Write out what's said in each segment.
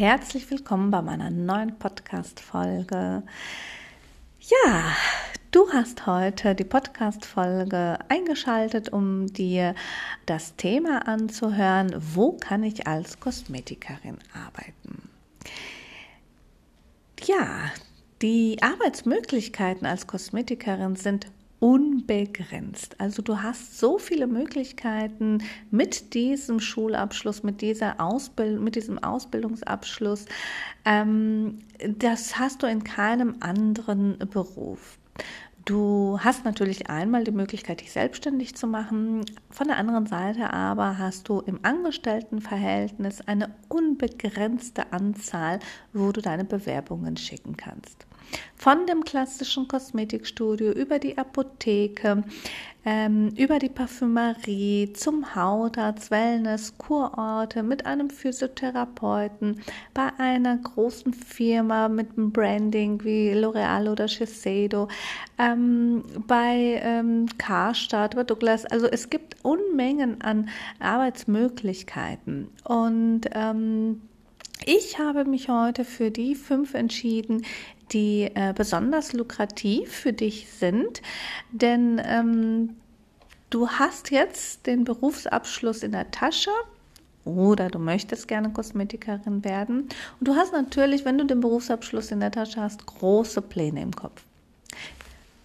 herzlich willkommen bei meiner neuen Podcast-Folge. Ja, du hast heute die Podcast-Folge eingeschaltet, um dir das Thema anzuhören, wo kann ich als Kosmetikerin arbeiten? Ja, die Arbeitsmöglichkeiten als Kosmetikerin sind unbegrenzt. Also du hast so viele Möglichkeiten mit diesem Schulabschluss, mit dieser Ausbildung, mit diesem Ausbildungsabschluss. Ähm, das hast du in keinem anderen Beruf. Du hast natürlich einmal die Möglichkeit, dich selbstständig zu machen. Von der anderen Seite aber hast du im Angestelltenverhältnis eine unbegrenzte Anzahl, wo du deine Bewerbungen schicken kannst. Von dem klassischen Kosmetikstudio über die Apotheke, ähm, über die Parfümerie zum Hautarzt, Wellness, Kurorte mit einem Physiotherapeuten, bei einer großen Firma mit einem Branding wie L'Oreal oder Shiseido, ähm, bei ähm, Karstadt oder Douglas. Also es gibt Unmengen an Arbeitsmöglichkeiten und ähm, ich habe mich heute für die fünf entschieden, die äh, besonders lukrativ für dich sind, denn ähm, du hast jetzt den Berufsabschluss in der Tasche oder du möchtest gerne Kosmetikerin werden und du hast natürlich, wenn du den Berufsabschluss in der Tasche hast, große Pläne im Kopf.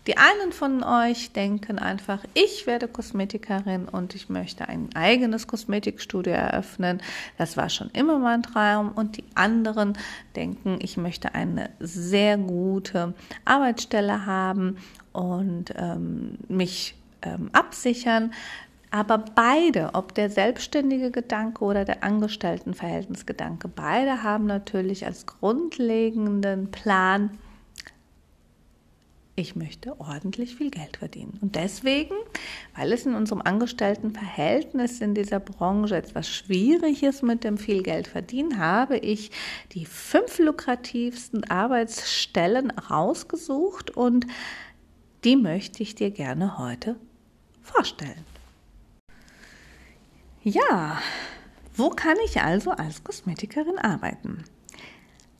Die einen von euch denken einfach, ich werde Kosmetikerin und ich möchte ein eigenes Kosmetikstudio eröffnen. Das war schon immer mein Traum. Und die anderen denken, ich möchte eine sehr gute Arbeitsstelle haben und ähm, mich ähm, absichern. Aber beide, ob der selbstständige Gedanke oder der Angestelltenverhältnisgedanke, beide haben natürlich als grundlegenden Plan, ich möchte ordentlich viel Geld verdienen. Und deswegen, weil es in unserem Angestelltenverhältnis in dieser Branche etwas schwierig ist mit dem viel Geld verdienen, habe ich die fünf lukrativsten Arbeitsstellen rausgesucht und die möchte ich dir gerne heute vorstellen. Ja, wo kann ich also als Kosmetikerin arbeiten?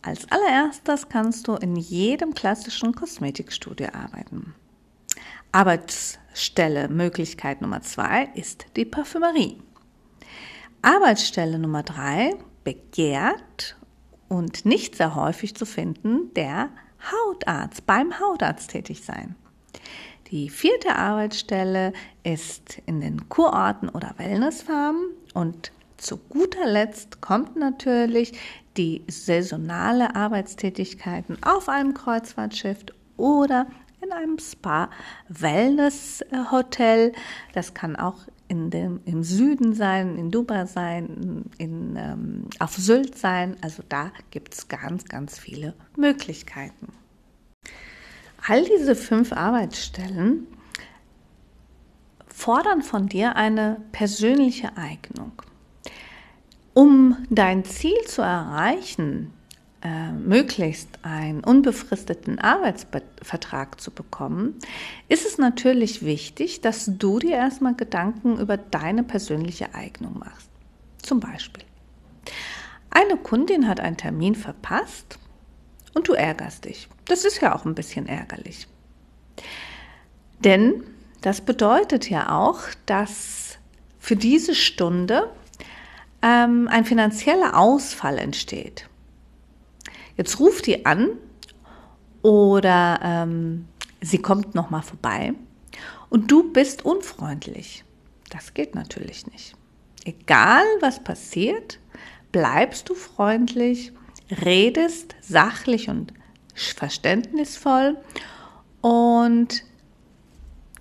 Als allererstes kannst du in jedem klassischen Kosmetikstudio arbeiten. Arbeitsstelle Möglichkeit Nummer zwei ist die Parfümerie. Arbeitsstelle Nummer drei begehrt und nicht sehr häufig zu finden, der Hautarzt, beim Hautarzt tätig sein. Die vierte Arbeitsstelle ist in den Kurorten oder Wellnessfarmen und zu guter Letzt kommt natürlich die saisonale Arbeitstätigkeiten auf einem Kreuzfahrtschiff oder in einem Spa-Wellness-Hotel. Das kann auch in dem, im Süden sein, in Dubai sein, in, ähm, auf Sylt sein. Also da gibt es ganz, ganz viele Möglichkeiten. All diese fünf Arbeitsstellen fordern von dir eine persönliche Eignung. Um dein Ziel zu erreichen, äh, möglichst einen unbefristeten Arbeitsvertrag zu bekommen, ist es natürlich wichtig, dass du dir erstmal Gedanken über deine persönliche Eignung machst. Zum Beispiel, eine Kundin hat einen Termin verpasst und du ärgerst dich. Das ist ja auch ein bisschen ärgerlich. Denn das bedeutet ja auch, dass für diese Stunde ähm, ein finanzieller Ausfall entsteht. Jetzt ruft die an oder ähm, sie kommt noch mal vorbei und du bist unfreundlich. Das geht natürlich nicht. Egal was passiert, bleibst du freundlich, redest sachlich und verständnisvoll und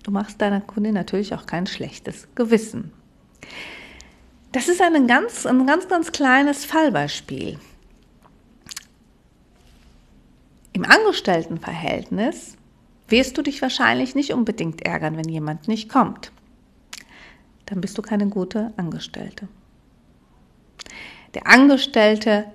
du machst deiner Kundin natürlich auch kein schlechtes Gewissen. Das ist ein ganz, ein ganz, ganz kleines Fallbeispiel. Im Angestelltenverhältnis wirst du dich wahrscheinlich nicht unbedingt ärgern, wenn jemand nicht kommt. Dann bist du keine gute Angestellte. Der Angestellte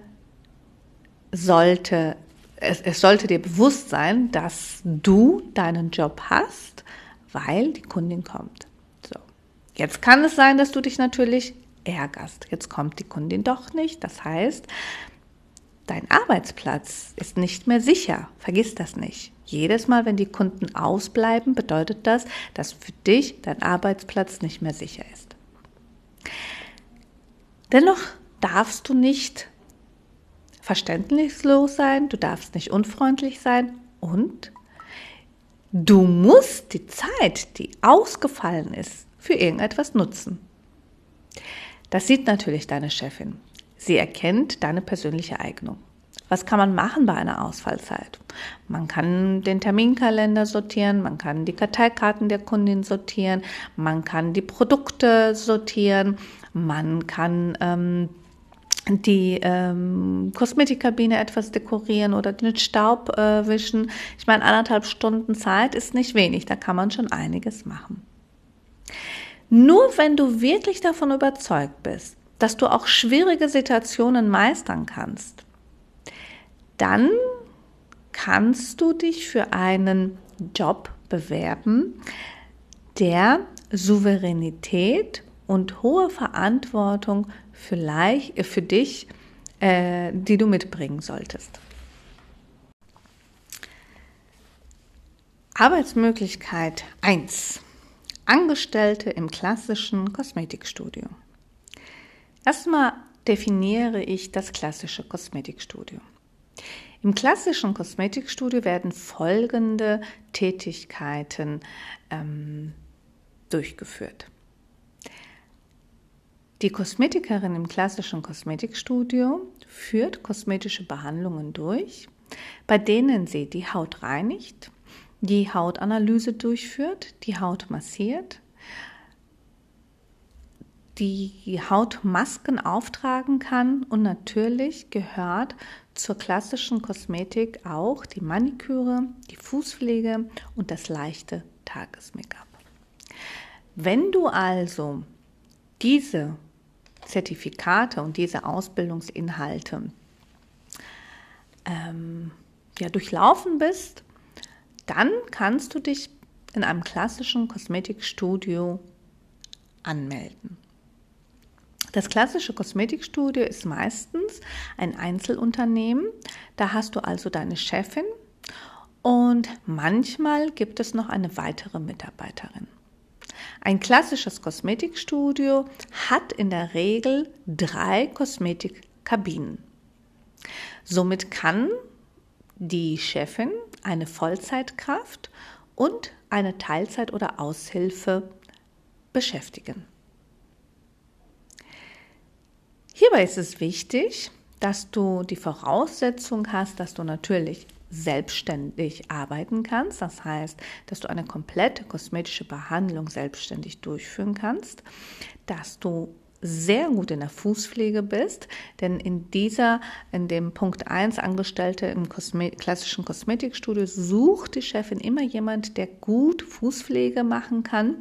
sollte, es, es sollte dir bewusst sein, dass du deinen Job hast, weil die Kundin kommt. So. Jetzt kann es sein, dass du dich natürlich ärgerst. Jetzt kommt die Kundin doch nicht. Das heißt, dein Arbeitsplatz ist nicht mehr sicher. Vergiss das nicht. Jedes Mal, wenn die Kunden ausbleiben, bedeutet das, dass für dich dein Arbeitsplatz nicht mehr sicher ist. Dennoch darfst du nicht verständnislos sein, du darfst nicht unfreundlich sein und du musst die Zeit, die ausgefallen ist, für irgendetwas nutzen. Das sieht natürlich deine Chefin. Sie erkennt deine persönliche Eignung. Was kann man machen bei einer Ausfallzeit? Man kann den Terminkalender sortieren, man kann die Karteikarten der Kundin sortieren, man kann die Produkte sortieren, man kann ähm, die ähm, Kosmetikkabine etwas dekorieren oder den Staub äh, wischen. Ich meine, anderthalb Stunden Zeit ist nicht wenig, da kann man schon einiges machen. Nur wenn du wirklich davon überzeugt bist, dass du auch schwierige Situationen meistern kannst, dann kannst du dich für einen Job bewerben, der Souveränität und hohe Verantwortung vielleicht äh, für dich, äh, die du mitbringen solltest. Arbeitsmöglichkeit 1. Angestellte im klassischen Kosmetikstudio. Erstmal definiere ich das klassische Kosmetikstudio. Im klassischen Kosmetikstudio werden folgende Tätigkeiten ähm, durchgeführt. Die Kosmetikerin im klassischen Kosmetikstudio führt kosmetische Behandlungen durch, bei denen sie die Haut reinigt, die Hautanalyse durchführt, die Haut massiert, die Hautmasken auftragen kann und natürlich gehört zur klassischen Kosmetik auch die Maniküre, die Fußpflege und das leichte Tages-Make-up. Wenn du also diese Zertifikate und diese Ausbildungsinhalte ähm, ja, durchlaufen bist, dann kannst du dich in einem klassischen Kosmetikstudio anmelden. Das klassische Kosmetikstudio ist meistens ein Einzelunternehmen. Da hast du also deine Chefin und manchmal gibt es noch eine weitere Mitarbeiterin. Ein klassisches Kosmetikstudio hat in der Regel drei Kosmetikkabinen. Somit kann die Chefin eine Vollzeitkraft und eine Teilzeit- oder Aushilfe beschäftigen. Hierbei ist es wichtig, dass du die Voraussetzung hast, dass du natürlich selbstständig arbeiten kannst. Das heißt, dass du eine komplette kosmetische Behandlung selbstständig durchführen kannst, dass du sehr gut in der Fußpflege bist, denn in dieser, in dem Punkt 1 Angestellte im Kosme klassischen Kosmetikstudio sucht die Chefin immer jemand, der gut Fußpflege machen kann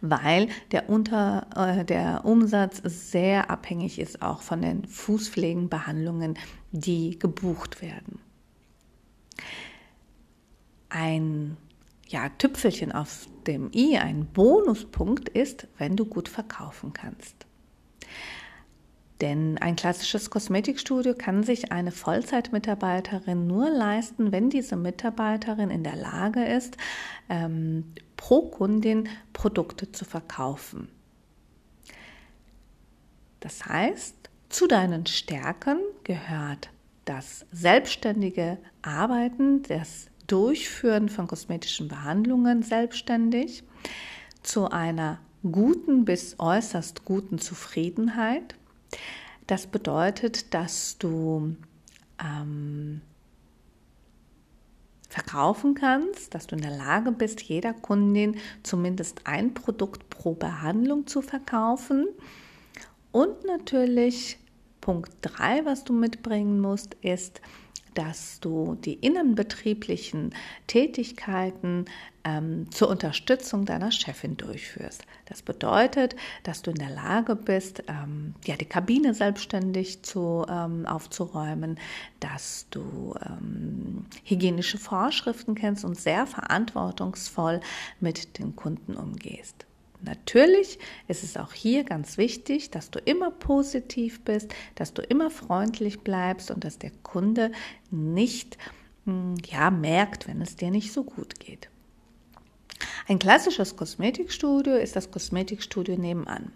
weil der, Unter, äh, der Umsatz sehr abhängig ist auch von den Fußpflegenbehandlungen, die gebucht werden. Ein ja, Tüpfelchen auf dem i, ein Bonuspunkt ist, wenn du gut verkaufen kannst. Denn ein klassisches Kosmetikstudio kann sich eine Vollzeitmitarbeiterin nur leisten, wenn diese Mitarbeiterin in der Lage ist, ähm, pro Kundin Produkte zu verkaufen. Das heißt, zu deinen Stärken gehört das selbstständige Arbeiten, das Durchführen von kosmetischen Behandlungen selbstständig, zu einer guten bis äußerst guten Zufriedenheit, das bedeutet, dass du ähm, verkaufen kannst, dass du in der Lage bist, jeder Kundin zumindest ein Produkt pro Behandlung zu verkaufen. Und natürlich Punkt 3, was du mitbringen musst, ist, dass du die innenbetrieblichen Tätigkeiten ähm, zur Unterstützung deiner Chefin durchführst. Das bedeutet, dass du in der Lage bist, ähm, ja, die Kabine selbstständig zu, ähm, aufzuräumen, dass du ähm, hygienische Vorschriften kennst und sehr verantwortungsvoll mit den Kunden umgehst. Natürlich ist es auch hier ganz wichtig, dass du immer positiv bist, dass du immer freundlich bleibst und dass der Kunde nicht hm, ja, merkt, wenn es dir nicht so gut geht. Ein klassisches Kosmetikstudio ist das Kosmetikstudio nebenan.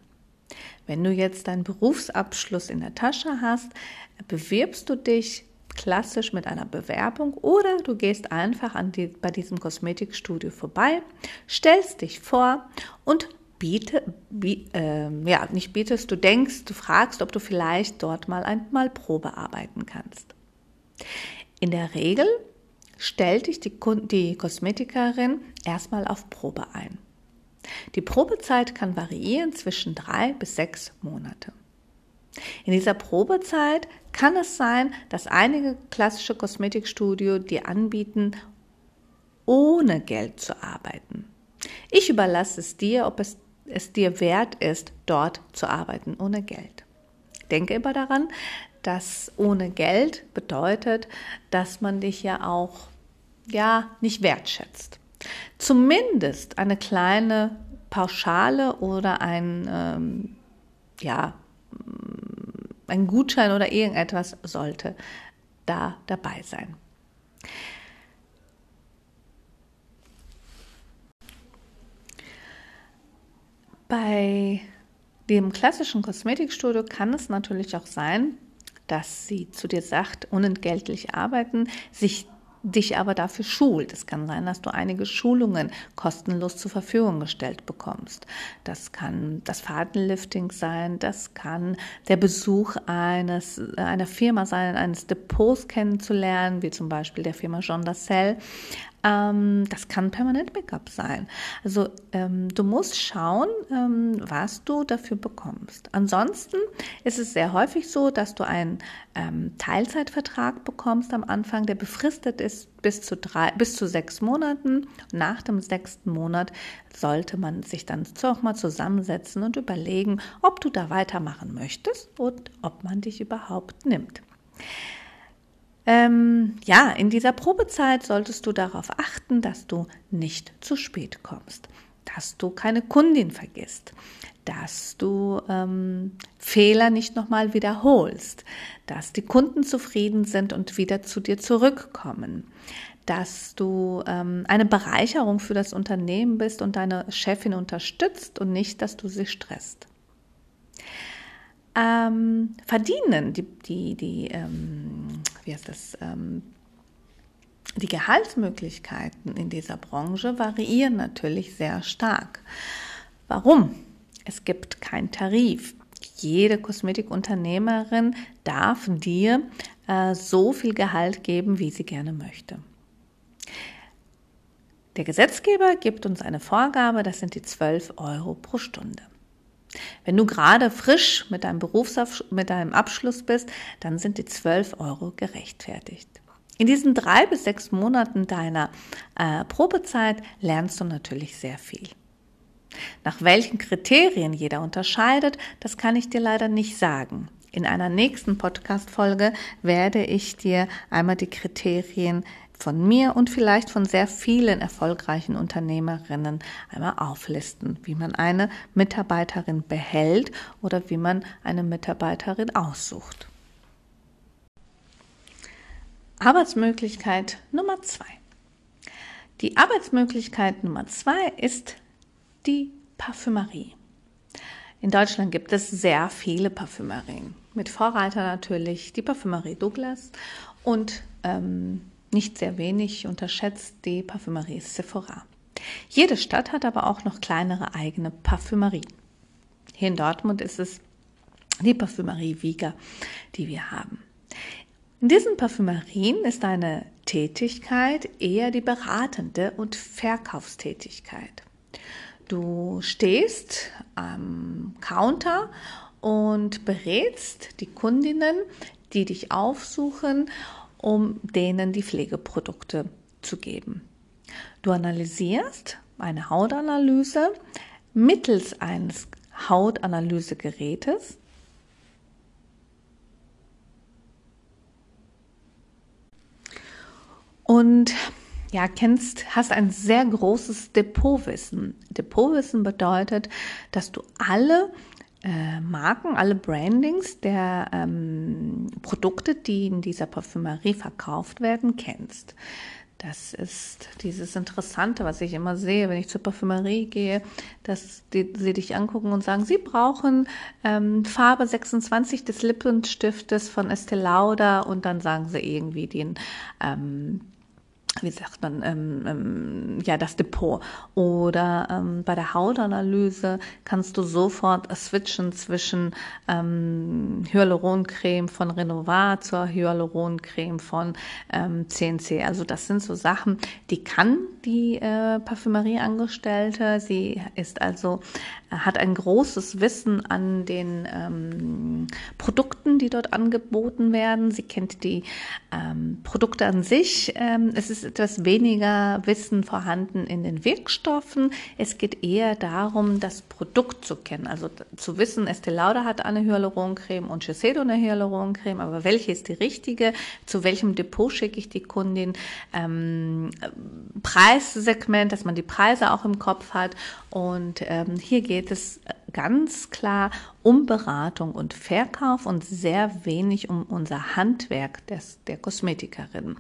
Wenn du jetzt deinen Berufsabschluss in der Tasche hast, bewirbst du dich klassisch mit einer Bewerbung oder du gehst einfach an die, bei diesem Kosmetikstudio vorbei, stellst dich vor und biete, biet, äh, ja, nicht bietest, du denkst, du fragst, ob du vielleicht dort mal einmal Probe arbeiten kannst. In der Regel stellt dich die, die Kosmetikerin erstmal auf Probe ein. Die Probezeit kann variieren zwischen drei bis sechs Monate. In dieser Probezeit kann es sein, dass einige klassische Kosmetikstudio dir anbieten, ohne Geld zu arbeiten. Ich überlasse es dir, ob es, es dir wert ist, dort zu arbeiten ohne Geld. Denke immer daran, dass ohne Geld bedeutet, dass man dich ja auch ja nicht wertschätzt. Zumindest eine kleine Pauschale oder ein ähm, ja ein Gutschein oder irgendetwas sollte da dabei sein. Bei dem klassischen Kosmetikstudio kann es natürlich auch sein, dass sie zu dir sagt, unentgeltlich arbeiten, sich dich aber dafür schult. Es kann sein, dass du einige Schulungen kostenlos zur Verfügung gestellt bekommst. Das kann das Fadenlifting sein, das kann der Besuch eines, einer Firma sein, eines Depots kennenzulernen, wie zum Beispiel der Firma Jean Dassel. Ähm, das kann permanent Make-up sein. Also ähm, du musst schauen, ähm, was du dafür bekommst. Ansonsten ist es sehr häufig so, dass du einen ähm, Teilzeitvertrag bekommst am Anfang, der befristet ist bis zu drei, bis zu sechs Monaten. Nach dem sechsten Monat sollte man sich dann auch mal zusammensetzen und überlegen, ob du da weitermachen möchtest und ob man dich überhaupt nimmt. Ähm, ja, in dieser Probezeit solltest du darauf achten, dass du nicht zu spät kommst, dass du keine Kundin vergisst, dass du ähm, Fehler nicht nochmal wiederholst, dass die Kunden zufrieden sind und wieder zu dir zurückkommen, dass du ähm, eine Bereicherung für das Unternehmen bist und deine Chefin unterstützt und nicht, dass du sie stresst. Ähm, verdienen, die, die, die ähm, heißt das, ähm, die Gehaltsmöglichkeiten in dieser Branche variieren natürlich sehr stark. Warum? Es gibt keinen Tarif. Jede Kosmetikunternehmerin darf dir äh, so viel Gehalt geben, wie sie gerne möchte. Der Gesetzgeber gibt uns eine Vorgabe, das sind die 12 Euro pro Stunde. Wenn du gerade frisch mit deinem Berufsabschluss, mit deinem Abschluss bist, dann sind die 12 Euro gerechtfertigt. In diesen drei bis sechs Monaten deiner äh, Probezeit lernst du natürlich sehr viel. Nach welchen Kriterien jeder unterscheidet, das kann ich dir leider nicht sagen. In einer nächsten Podcast-Folge werde ich dir einmal die Kriterien von mir und vielleicht von sehr vielen erfolgreichen Unternehmerinnen einmal auflisten, wie man eine Mitarbeiterin behält oder wie man eine Mitarbeiterin aussucht. Arbeitsmöglichkeit Nummer zwei. Die Arbeitsmöglichkeit Nummer zwei ist die Parfümerie. In Deutschland gibt es sehr viele Parfümerien. Mit Vorreiter natürlich die Parfümerie Douglas und ähm, nicht sehr wenig unterschätzt die Parfümerie Sephora. Jede Stadt hat aber auch noch kleinere eigene Parfümerien. Hier in Dortmund ist es die Parfümerie Wieger, die wir haben. In diesen Parfümerien ist eine Tätigkeit eher die beratende und Verkaufstätigkeit. Du stehst am Counter und berätst die Kundinnen, die dich aufsuchen um denen die Pflegeprodukte zu geben. Du analysierst eine Hautanalyse mittels eines Hautanalysegerätes. Und ja, kennst, hast ein sehr großes Depotwissen. Depotwissen bedeutet, dass du alle äh, Marken, alle Brandings der ähm, Produkte, die in dieser Parfümerie verkauft werden, kennst. Das ist dieses Interessante, was ich immer sehe, wenn ich zur Parfümerie gehe, dass die, sie dich angucken und sagen, sie brauchen ähm, Farbe 26 des Lippenstiftes von Estee Lauder und dann sagen sie irgendwie den ähm, wie sagt man, ähm, ähm, ja, das Depot. Oder ähm, bei der Hautanalyse kannst du sofort switchen zwischen ähm, Hyaluroncreme von Renovat zur Hyaluroncreme von ähm, CNC. Also das sind so Sachen, die kann die äh, Parfümerieangestellte. Sie ist also hat ein großes Wissen an den ähm, Produkten, die dort angeboten werden. Sie kennt die ähm, Produkte an sich. Ähm, es ist etwas weniger Wissen vorhanden in den Wirkstoffen. Es geht eher darum, das Produkt zu kennen. Also zu wissen, Estee Lauder hat eine Hyaluroncreme und Shiseido eine Hyaluroncreme, aber welche ist die richtige? Zu welchem Depot schicke ich die Kundin? Ähm, Preissegment, dass man die Preise auch im Kopf hat. Und ähm, hier geht es ganz klar um Beratung und Verkauf und sehr wenig um unser Handwerk des, der Kosmetikerin.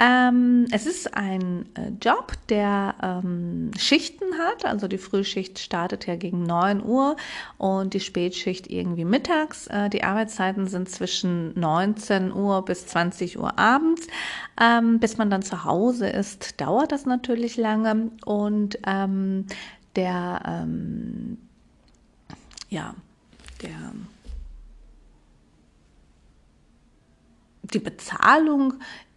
Ähm, es ist ein äh, Job, der ähm, Schichten hat. Also die Frühschicht startet ja gegen 9 Uhr und die Spätschicht irgendwie mittags. Äh, die Arbeitszeiten sind zwischen 19 Uhr bis 20 Uhr abends. Ähm, bis man dann zu Hause ist, dauert das natürlich lange. Und ähm, der, ähm, ja, der, die Bezahlung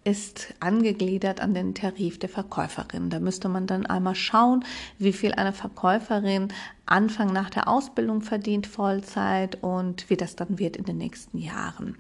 ist angegliedert an den Tarif der Verkäuferin. Da müsste man dann einmal schauen, wie viel eine Verkäuferin Anfang nach der Ausbildung verdient, Vollzeit und wie das dann wird in den nächsten Jahren.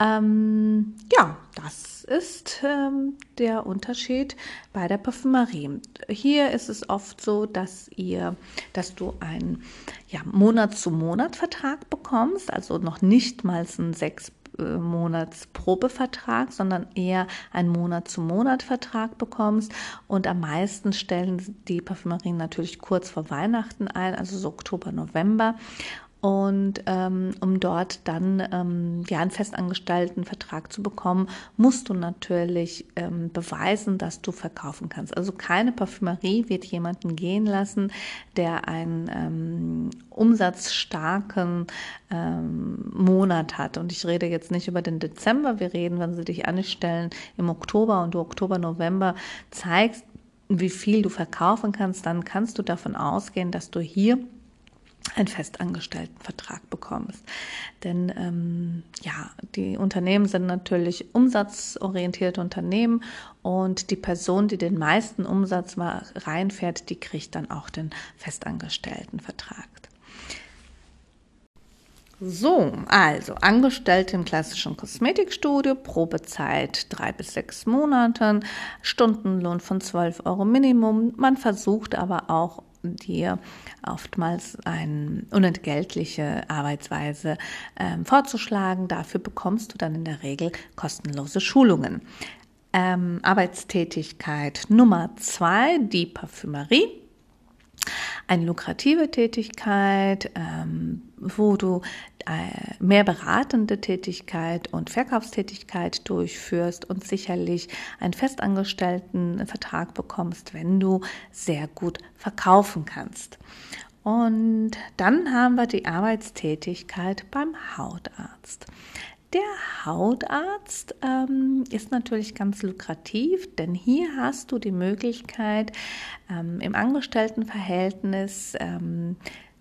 Ähm, ja, das ist ähm, der Unterschied bei der Parfümerie. Hier ist es oft so, dass ihr, dass du einen ja, Monat-zu-Monat-Vertrag bekommst, also noch nicht mal ein sechs äh, Monats Probevertrag, sondern eher einen Monat-zu-Monat-Vertrag bekommst. Und am meisten stellen die Parfümerien natürlich kurz vor Weihnachten ein, also so Oktober, November. Und ähm, um dort dann ähm, ja einen festangestellten Vertrag zu bekommen, musst du natürlich ähm, beweisen, dass du verkaufen kannst. Also keine Parfümerie wird jemanden gehen lassen, der einen ähm, umsatzstarken ähm, Monat hat. Und ich rede jetzt nicht über den Dezember, wir reden, wenn sie dich anstellen im Oktober und du Oktober, November zeigst, wie viel du verkaufen kannst, dann kannst du davon ausgehen, dass du hier einen festangestellten Vertrag bekommst. Denn ähm, ja, die Unternehmen sind natürlich umsatzorientierte Unternehmen und die Person, die den meisten Umsatz mal reinfährt, die kriegt dann auch den festangestellten Vertrag. So, also Angestellte im klassischen Kosmetikstudio, Probezeit drei bis sechs Monaten, Stundenlohn von 12 Euro Minimum. Man versucht aber auch dir oftmals eine unentgeltliche Arbeitsweise ähm, vorzuschlagen. Dafür bekommst du dann in der Regel kostenlose Schulungen. Ähm, Arbeitstätigkeit Nummer zwei, die Parfümerie. Eine lukrative Tätigkeit, ähm, wo du äh, mehr beratende Tätigkeit und Verkaufstätigkeit durchführst und sicherlich einen festangestellten Vertrag bekommst, wenn du sehr gut verkaufen kannst. Und dann haben wir die Arbeitstätigkeit beim Hautarzt. Der Hautarzt ähm, ist natürlich ganz lukrativ, denn hier hast du die Möglichkeit, ähm, im Angestelltenverhältnis ähm,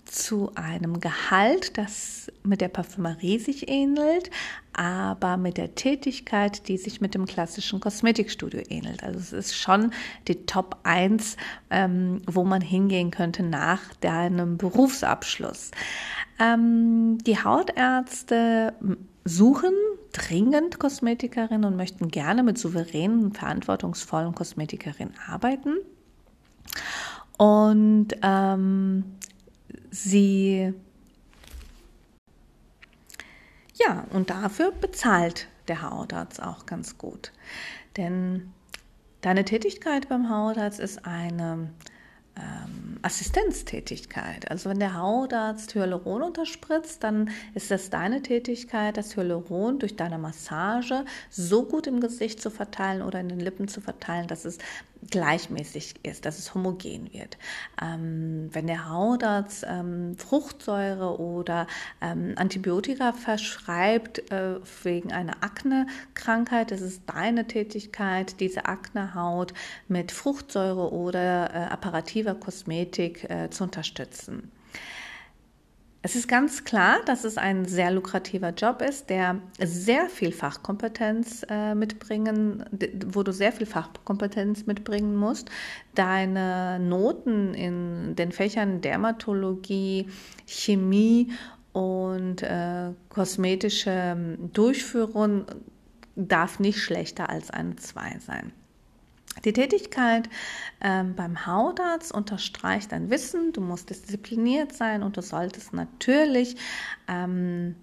zu einem Gehalt, das mit der Parfümerie sich ähnelt, aber mit der Tätigkeit, die sich mit dem klassischen Kosmetikstudio ähnelt. Also es ist schon die Top 1, ähm, wo man hingehen könnte nach deinem Berufsabschluss. Ähm, die Hautärzte suchen dringend Kosmetikerinnen und möchten gerne mit souveränen, verantwortungsvollen Kosmetikerinnen arbeiten. Und ähm, sie ja, und dafür bezahlt der Hautarzt auch ganz gut. Denn Deine Tätigkeit beim Hautarzt ist eine Assistenztätigkeit. Also wenn der Hautarzt Hyaluron unterspritzt, dann ist das deine Tätigkeit, das Hyaluron durch deine Massage so gut im Gesicht zu verteilen oder in den Lippen zu verteilen, dass es gleichmäßig ist, dass es homogen wird. Ähm, wenn der Hautarzt ähm, Fruchtsäure oder ähm, Antibiotika verschreibt äh, wegen einer Akne-Krankheit, ist es deine Tätigkeit, diese Aknehaut mit Fruchtsäure oder äh, apparativer Kosmetik äh, zu unterstützen. Es ist ganz klar, dass es ein sehr lukrativer Job ist, der sehr viel Fachkompetenz äh, mitbringen, wo du sehr viel Fachkompetenz mitbringen musst. Deine Noten in den Fächern Dermatologie, Chemie und äh, kosmetische ähm, Durchführung darf nicht schlechter als eine 2 sein. Die Tätigkeit ähm, beim Hautarzt unterstreicht dein Wissen, du musst diszipliniert sein und du solltest natürlich ähm,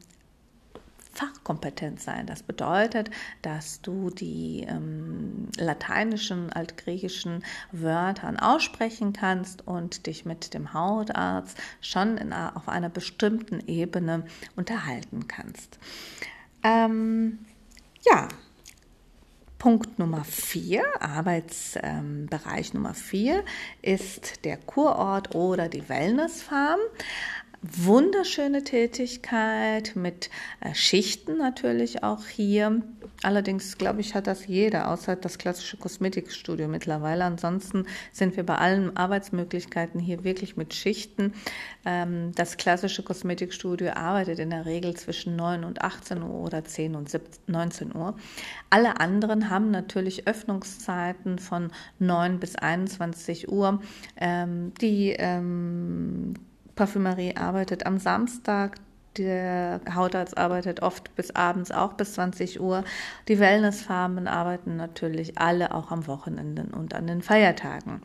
fachkompetent sein. Das bedeutet, dass du die ähm, lateinischen, altgriechischen Wörter aussprechen kannst und dich mit dem Hautarzt schon in, auf einer bestimmten Ebene unterhalten kannst. Ähm, ja, Punkt Nummer vier, Arbeitsbereich Nummer vier, ist der Kurort oder die Wellnessfarm wunderschöne Tätigkeit mit äh, Schichten natürlich auch hier. Allerdings glaube ich, hat das jeder, außer das klassische Kosmetikstudio mittlerweile. Ansonsten sind wir bei allen Arbeitsmöglichkeiten hier wirklich mit Schichten. Ähm, das klassische Kosmetikstudio arbeitet in der Regel zwischen 9 und 18 Uhr oder 10 und 19 Uhr. Alle anderen haben natürlich Öffnungszeiten von 9 bis 21 Uhr. Ähm, die ähm, Parfümerie arbeitet am Samstag, der Hautarzt arbeitet oft bis abends, auch bis 20 Uhr. Die Wellnessfarmen arbeiten natürlich alle auch am Wochenende und an den Feiertagen.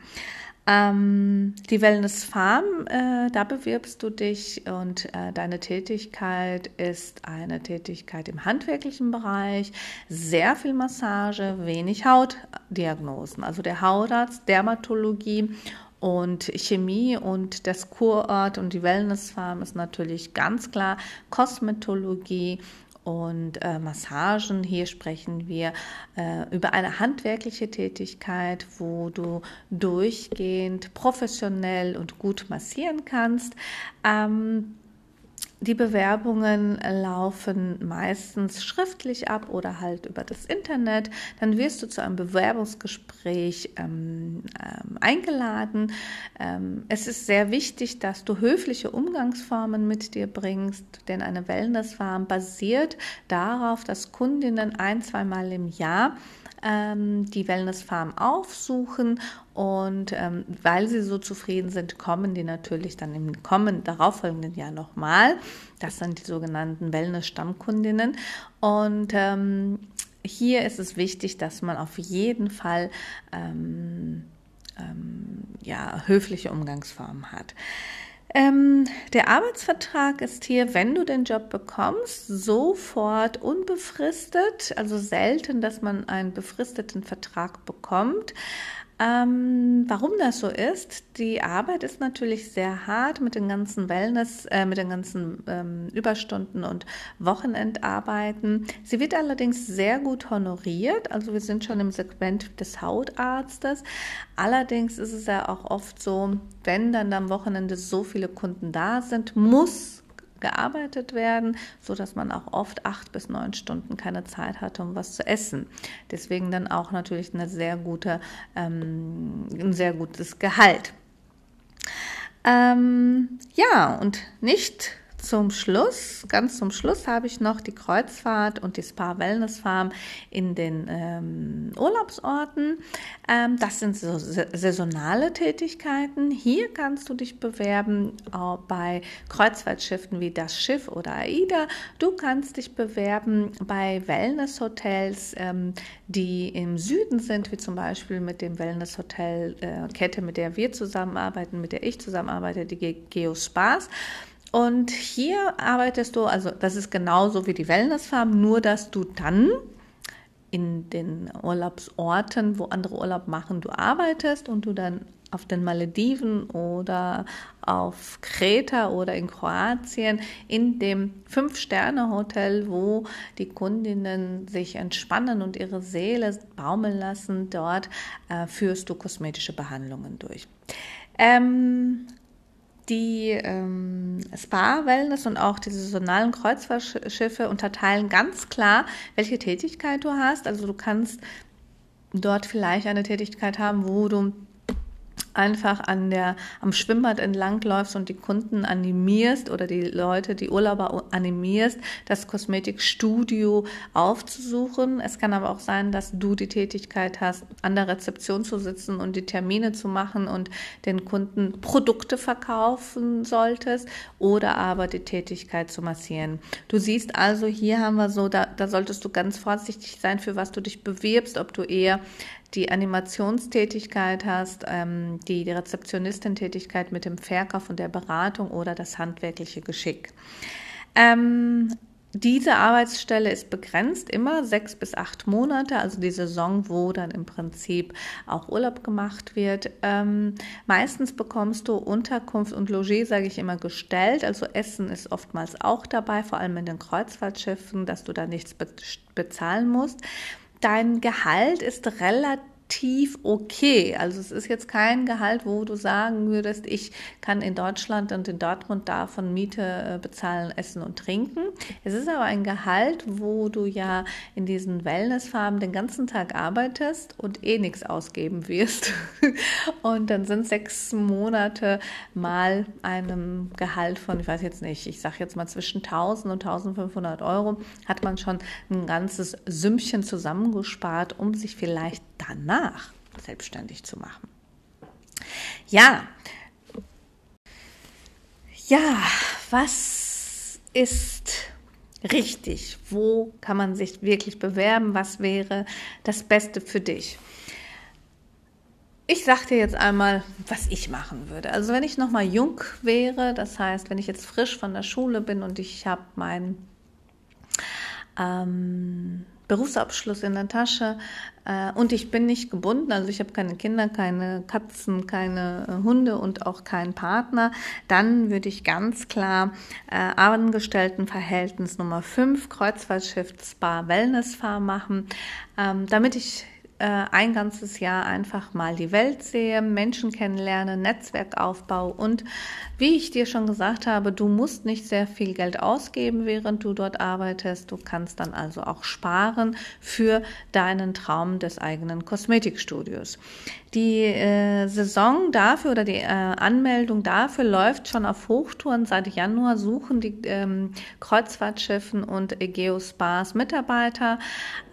Ähm, die Wellness Farm, äh, da bewirbst du dich und äh, deine Tätigkeit ist eine Tätigkeit im handwerklichen Bereich, sehr viel Massage, wenig Hautdiagnosen. Also der Hautarzt, Dermatologie und Chemie und das Kurort und die Wellnessfarm ist natürlich ganz klar Kosmetologie und äh, Massagen. Hier sprechen wir äh, über eine handwerkliche Tätigkeit, wo du durchgehend professionell und gut massieren kannst. Ähm, die Bewerbungen laufen meistens schriftlich ab oder halt über das Internet. Dann wirst du zu einem Bewerbungsgespräch ähm, ähm, eingeladen. Ähm, es ist sehr wichtig, dass du höfliche Umgangsformen mit dir bringst, denn eine Wellnessfarm basiert darauf, dass Kundinnen ein, zweimal im Jahr ähm, die Wellnessfarm aufsuchen und ähm, weil sie so zufrieden sind, kommen die natürlich dann im kommenden, darauffolgenden Jahr nochmal. Das sind die sogenannten Wellness-Stammkundinnen. Und ähm, hier ist es wichtig, dass man auf jeden Fall ähm, ähm, ja, höfliche Umgangsformen hat. Ähm, der Arbeitsvertrag ist hier, wenn du den Job bekommst, sofort unbefristet. Also selten, dass man einen befristeten Vertrag bekommt. Ähm, warum das so ist, die Arbeit ist natürlich sehr hart mit den ganzen Wellness, äh, mit den ganzen ähm, Überstunden und Wochenendarbeiten. Sie wird allerdings sehr gut honoriert, also wir sind schon im Segment des Hautarztes. Allerdings ist es ja auch oft so, wenn dann am Wochenende so viele Kunden da sind, muss gearbeitet werden, so dass man auch oft acht bis neun Stunden keine Zeit hatte, um was zu essen. Deswegen dann auch natürlich eine sehr gute, ähm, ein sehr gutes Gehalt. Ähm, ja, und nicht zum Schluss, ganz zum Schluss habe ich noch die Kreuzfahrt und die Spa Wellness Farm in den ähm, Urlaubsorten. Ähm, das sind so saisonale Tätigkeiten. Hier kannst du dich bewerben bei Kreuzfahrtschiffen wie das Schiff oder AIDA. Du kannst dich bewerben bei Wellnesshotels, ähm, die im Süden sind, wie zum Beispiel mit dem Wellnesshotel äh, Kette, mit der wir zusammenarbeiten, mit der ich zusammenarbeite, die Geospas. Und hier arbeitest du, also das ist genauso wie die Wellnessfarm, nur dass du dann in den Urlaubsorten, wo andere Urlaub machen, du arbeitest und du dann auf den Malediven oder auf Kreta oder in Kroatien in dem Fünf-Sterne-Hotel, wo die Kundinnen sich entspannen und ihre Seele baumeln lassen. Dort äh, führst du kosmetische Behandlungen durch. Ähm, die ähm, Spa, Wellness und auch die saisonalen Kreuzfahrtschiffe unterteilen ganz klar, welche Tätigkeit du hast. Also du kannst dort vielleicht eine Tätigkeit haben, wo du einfach an der, am Schwimmbad entlangläufst und die Kunden animierst oder die Leute, die Urlauber animierst, das Kosmetikstudio aufzusuchen. Es kann aber auch sein, dass du die Tätigkeit hast, an der Rezeption zu sitzen und die Termine zu machen und den Kunden Produkte verkaufen solltest oder aber die Tätigkeit zu massieren. Du siehst also, hier haben wir so, da, da solltest du ganz vorsichtig sein, für was du dich bewirbst, ob du eher die Animationstätigkeit hast, ähm, die, die Rezeptionistentätigkeit mit dem Verkauf und der Beratung oder das handwerkliche Geschick. Ähm, diese Arbeitsstelle ist begrenzt immer sechs bis acht Monate, also die Saison, wo dann im Prinzip auch Urlaub gemacht wird. Ähm, meistens bekommst du Unterkunft und Logis, sage ich immer, gestellt. Also Essen ist oftmals auch dabei, vor allem in den Kreuzfahrtschiffen, dass du da nichts be bezahlen musst dein Gehalt ist relativ relativ okay. Also es ist jetzt kein Gehalt, wo du sagen würdest, ich kann in Deutschland und in Dortmund davon Miete äh, bezahlen, essen und trinken. Es ist aber ein Gehalt, wo du ja in diesen Wellnessfarben den ganzen Tag arbeitest und eh nichts ausgeben wirst. Und dann sind sechs Monate mal einem Gehalt von, ich weiß jetzt nicht, ich sage jetzt mal zwischen 1000 und 1500 Euro, hat man schon ein ganzes Sümmchen zusammengespart, um sich vielleicht danach selbstständig zu machen. Ja, ja, was ist richtig? Wo kann man sich wirklich bewerben? Was wäre das Beste für dich? Ich sage dir jetzt einmal, was ich machen würde. Also wenn ich noch mal jung wäre, das heißt, wenn ich jetzt frisch von der Schule bin und ich habe mein ähm, Berufsabschluss in der Tasche äh, und ich bin nicht gebunden, also ich habe keine Kinder, keine Katzen, keine äh, Hunde und auch keinen Partner, dann würde ich ganz klar äh, Angestelltenverhältnis Nummer 5 Kreuzfahrtschiff Spa Wellnessfahr machen, ähm, damit ich ein ganzes Jahr einfach mal die Welt sehe, Menschen kennenlerne, Netzwerkaufbau und wie ich dir schon gesagt habe, du musst nicht sehr viel Geld ausgeben, während du dort arbeitest. Du kannst dann also auch sparen für deinen Traum des eigenen Kosmetikstudios. Die äh, Saison dafür oder die äh, Anmeldung dafür läuft schon auf Hochtouren. Seit Januar suchen die ähm, Kreuzfahrtschiffen und Geospas Mitarbeiter.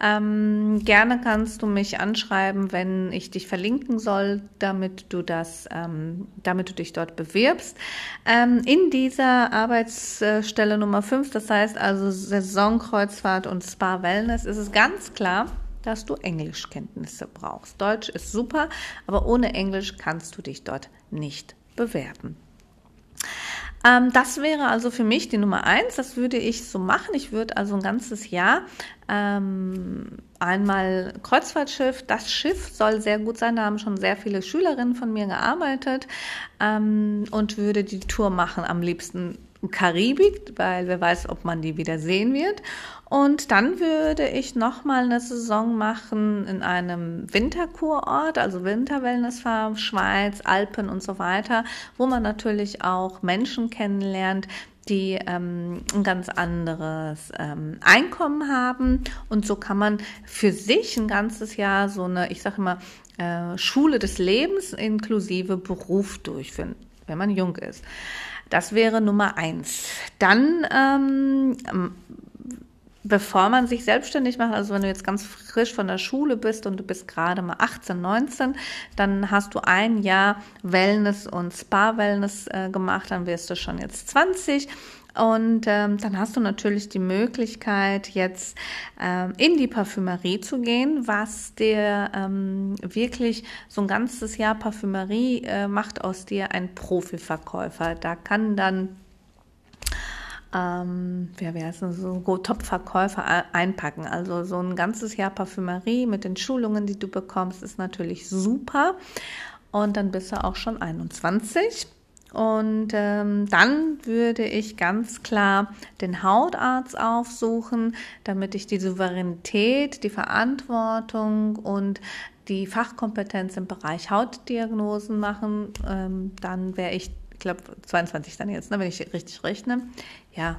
Ähm, gerne kannst du mich anschreiben, wenn ich dich verlinken soll, damit du das, ähm, damit du dich dort bewirbst. Ähm, in dieser Arbeitsstelle Nummer 5, das heißt also Saisonkreuzfahrt und Spa Wellness, ist es ganz klar, dass du Englischkenntnisse brauchst. Deutsch ist super, aber ohne Englisch kannst du dich dort nicht bewerben. Ähm, das wäre also für mich die Nummer eins. Das würde ich so machen. Ich würde also ein ganzes Jahr ähm, einmal Kreuzfahrtschiff. Das Schiff soll sehr gut sein. Da haben schon sehr viele Schülerinnen von mir gearbeitet ähm, und würde die Tour machen. Am liebsten Karibik, weil wer weiß, ob man die wieder sehen wird. Und dann würde ich nochmal eine Saison machen in einem Winterkurort, also Winterwellnessfarm, Schweiz, Alpen und so weiter, wo man natürlich auch Menschen kennenlernt, die ähm, ein ganz anderes ähm, Einkommen haben. Und so kann man für sich ein ganzes Jahr so eine, ich sage immer, äh, Schule des Lebens inklusive Beruf durchführen, wenn man jung ist. Das wäre Nummer eins. Dann ähm, bevor man sich selbstständig macht, also wenn du jetzt ganz frisch von der Schule bist und du bist gerade mal 18, 19, dann hast du ein Jahr Wellness und Spa-Wellness äh, gemacht, dann wirst du schon jetzt 20 und ähm, dann hast du natürlich die Möglichkeit, jetzt ähm, in die Parfümerie zu gehen, was dir ähm, wirklich so ein ganzes Jahr Parfümerie äh, macht aus dir ein Profiverkäufer. Da kann dann ähm, ja, wie heißt das, so Top-Verkäufer einpacken. Also so ein ganzes Jahr Parfümerie mit den Schulungen, die du bekommst, ist natürlich super. Und dann bist du auch schon 21. Und ähm, dann würde ich ganz klar den Hautarzt aufsuchen, damit ich die Souveränität, die Verantwortung und die Fachkompetenz im Bereich Hautdiagnosen machen. Ähm, dann wäre ich, ich glaube, 22 dann jetzt, ne, wenn ich richtig rechne. Ja.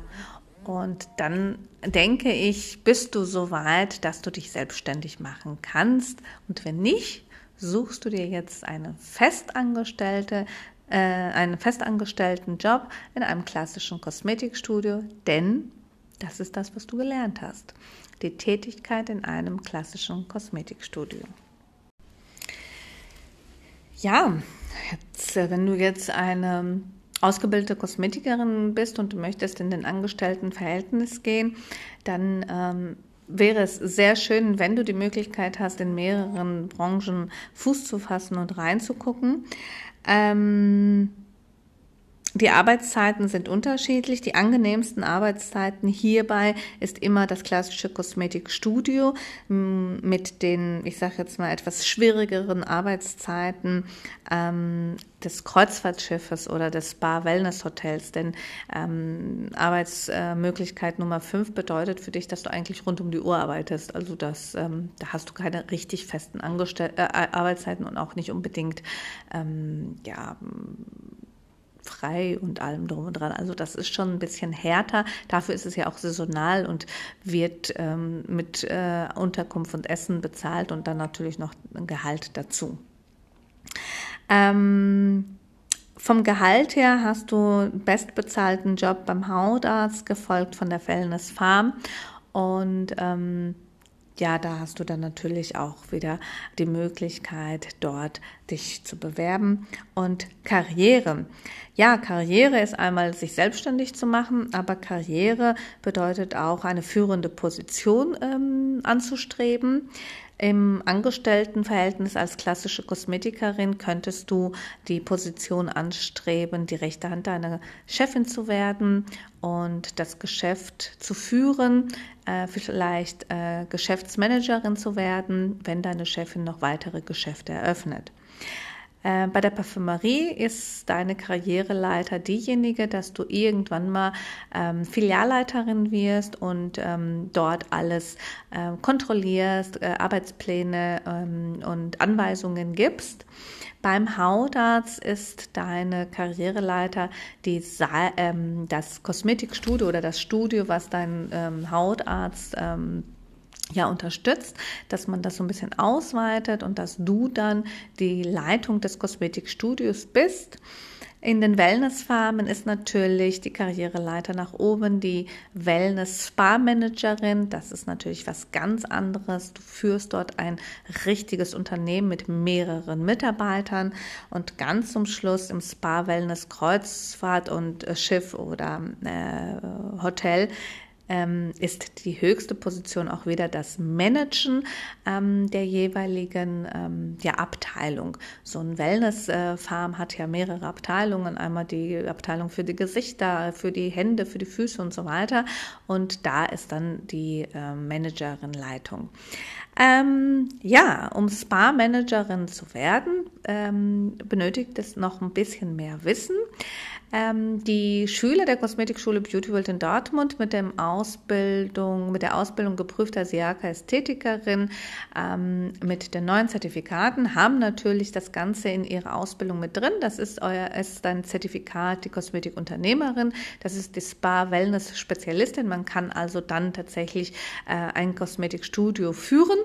Und dann denke ich, bist du so weit, dass du dich selbstständig machen kannst. Und wenn nicht, suchst du dir jetzt eine Festangestellte, äh, einen festangestellten Job in einem klassischen Kosmetikstudio, denn das ist das, was du gelernt hast. Die Tätigkeit in einem klassischen Kosmetikstudio. Ja, jetzt, äh, wenn du jetzt eine ausgebildete Kosmetikerin bist und du möchtest in den Angestelltenverhältnis gehen, dann ähm, wäre es sehr schön, wenn du die Möglichkeit hast, in mehreren Branchen Fuß zu fassen und reinzugucken. Ähm, die Arbeitszeiten sind unterschiedlich. Die angenehmsten Arbeitszeiten hierbei ist immer das klassische Kosmetikstudio mit den, ich sage jetzt mal, etwas schwierigeren Arbeitszeiten ähm, des Kreuzfahrtschiffes oder des Spa-Wellness-Hotels. Denn ähm, Arbeitsmöglichkeit Nummer fünf bedeutet für dich, dass du eigentlich rund um die Uhr arbeitest. Also das, ähm, da hast du keine richtig festen Angestell äh, Arbeitszeiten und auch nicht unbedingt ähm, ja, frei und allem drum und dran. Also das ist schon ein bisschen härter. Dafür ist es ja auch saisonal und wird ähm, mit äh, Unterkunft und Essen bezahlt und dann natürlich noch ein Gehalt dazu. Ähm, vom Gehalt her hast du bestbezahlten Job beim Hautarzt, gefolgt von der Wellness Farm. Und ähm, ja, da hast du dann natürlich auch wieder die Möglichkeit, dort dich zu bewerben. Und Karriere. Ja, Karriere ist einmal sich selbstständig zu machen, aber Karriere bedeutet auch eine führende Position ähm, anzustreben. Im Angestelltenverhältnis als klassische Kosmetikerin könntest du die Position anstreben, die rechte Hand deiner Chefin zu werden und das Geschäft zu führen, äh, vielleicht äh, Geschäftsmanagerin zu werden, wenn deine Chefin noch weitere Geschäfte eröffnet. Äh, bei der Parfümerie ist deine Karriereleiter diejenige, dass du irgendwann mal ähm, Filialleiterin wirst und ähm, dort alles äh, kontrollierst, äh, Arbeitspläne ähm, und Anweisungen gibst. Beim Hautarzt ist deine Karriereleiter die, ähm, das Kosmetikstudio oder das Studio, was dein ähm, Hautarzt ähm, ja unterstützt, dass man das so ein bisschen ausweitet und dass du dann die Leitung des Kosmetikstudios bist. In den Wellnessfarmen ist natürlich die Karriereleiter nach oben die Wellness-Spa-Managerin. Das ist natürlich was ganz anderes. Du führst dort ein richtiges Unternehmen mit mehreren Mitarbeitern und ganz zum Schluss im Spa-Wellness-Kreuzfahrt und Schiff oder äh, Hotel ähm, ist die höchste Position auch wieder das Managen ähm, der jeweiligen ähm, ja, Abteilung. So ein Wellness-Farm hat ja mehrere Abteilungen, einmal die Abteilung für die Gesichter, für die Hände, für die Füße und so weiter. Und da ist dann die äh, Managerin-Leitung. Ähm, ja, um Spa-Managerin zu werden, ähm, benötigt es noch ein bisschen mehr Wissen. Ähm, die Schüler der Kosmetikschule Beauty World in Dortmund mit, dem Ausbildung, mit der Ausbildung geprüfter Siaka Ästhetikerin ähm, mit den neuen Zertifikaten haben natürlich das Ganze in ihrer Ausbildung mit drin. Das ist euer ist ein Zertifikat, die Kosmetikunternehmerin, das ist die Spa-Wellness-Spezialistin. Man kann also dann tatsächlich äh, ein Kosmetikstudio führen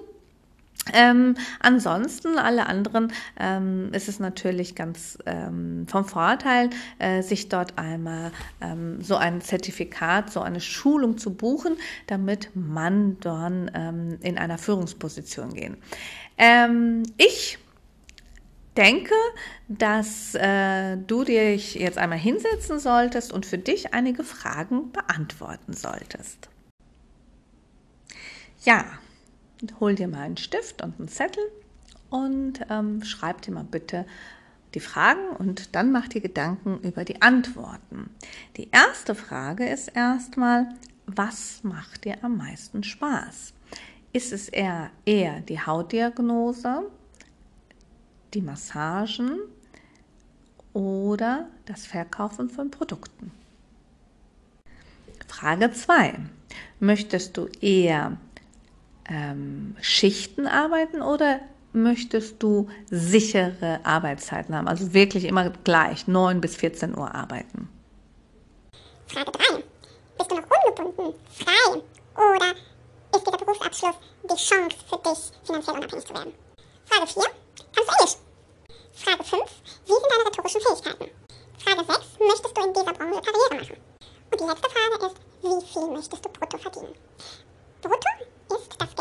ähm, ansonsten, alle anderen, ähm, ist es natürlich ganz ähm, vom Vorteil, äh, sich dort einmal ähm, so ein Zertifikat, so eine Schulung zu buchen, damit man dann ähm, in einer Führungsposition gehen. Ähm, ich denke, dass äh, du dich jetzt einmal hinsetzen solltest und für dich einige Fragen beantworten solltest. Ja, hol dir mal einen Stift und einen Zettel und ähm, schreib dir mal bitte die Fragen und dann mach dir Gedanken über die Antworten. Die erste Frage ist erstmal, was macht dir am meisten Spaß? Ist es eher, eher die Hautdiagnose, die Massagen oder das Verkaufen von Produkten? Frage 2. Möchtest du eher ähm, Schichten arbeiten oder möchtest du sichere Arbeitszeiten haben? Also wirklich immer gleich, 9 bis 14 Uhr arbeiten. Frage 3. Bist du noch ungebunden, frei oder ist dieser Berufsabschluss die Chance für dich, finanziell unabhängig zu werden? Frage 4. Kannst du Englisch? Frage 5. Wie sind deine rhetorischen Fähigkeiten? Frage 6. Möchtest du in dieser Branche Karriere machen? Und die letzte Frage ist, wie viel möchtest du brutto verdienen? Brutto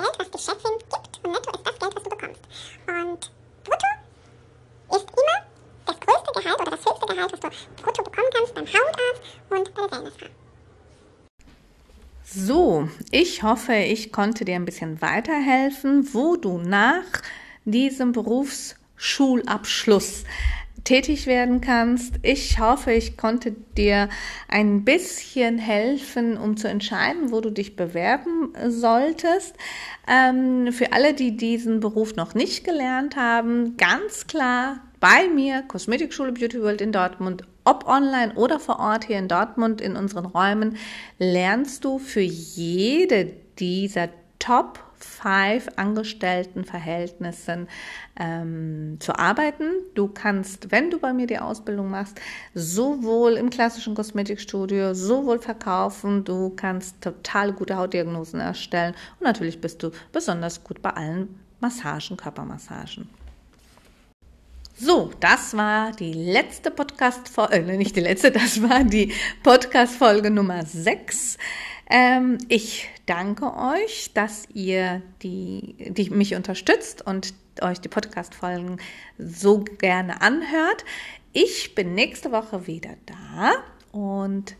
Geld, was die Chefin gibt und netto ist das Geld, was du bekommst. Und brutto ist immer das größte Gehalt oder das höchste Gehalt, was du brutto bekommen kannst beim Hautarzt und bei der Wellnessfrau. So, ich hoffe, ich konnte dir ein bisschen weiterhelfen, wo du nach diesem Berufsschulabschluss tätig werden kannst. Ich hoffe, ich konnte dir ein bisschen helfen, um zu entscheiden, wo du dich bewerben solltest. Ähm, für alle, die diesen Beruf noch nicht gelernt haben, ganz klar bei mir, Kosmetikschule Beauty World in Dortmund, ob online oder vor Ort hier in Dortmund in unseren Räumen, lernst du für jede dieser Top five Angestelltenverhältnissen ähm, zu arbeiten. Du kannst, wenn du bei mir die Ausbildung machst, sowohl im klassischen Kosmetikstudio, sowohl verkaufen, du kannst total gute Hautdiagnosen erstellen und natürlich bist du besonders gut bei allen Massagen, Körpermassagen. So, das war die letzte Podcast-Folge, äh, nicht die letzte, das war die Podcast-Folge Nummer 6. Ähm, ich danke euch, dass ihr die, die mich unterstützt und euch die Podcast-Folgen so gerne anhört. Ich bin nächste Woche wieder da und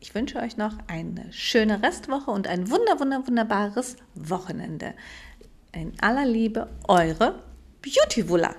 ich wünsche euch noch eine schöne Restwoche und ein wunder, wunder, wunderbares Wochenende. In aller Liebe, eure Beauty Wuller.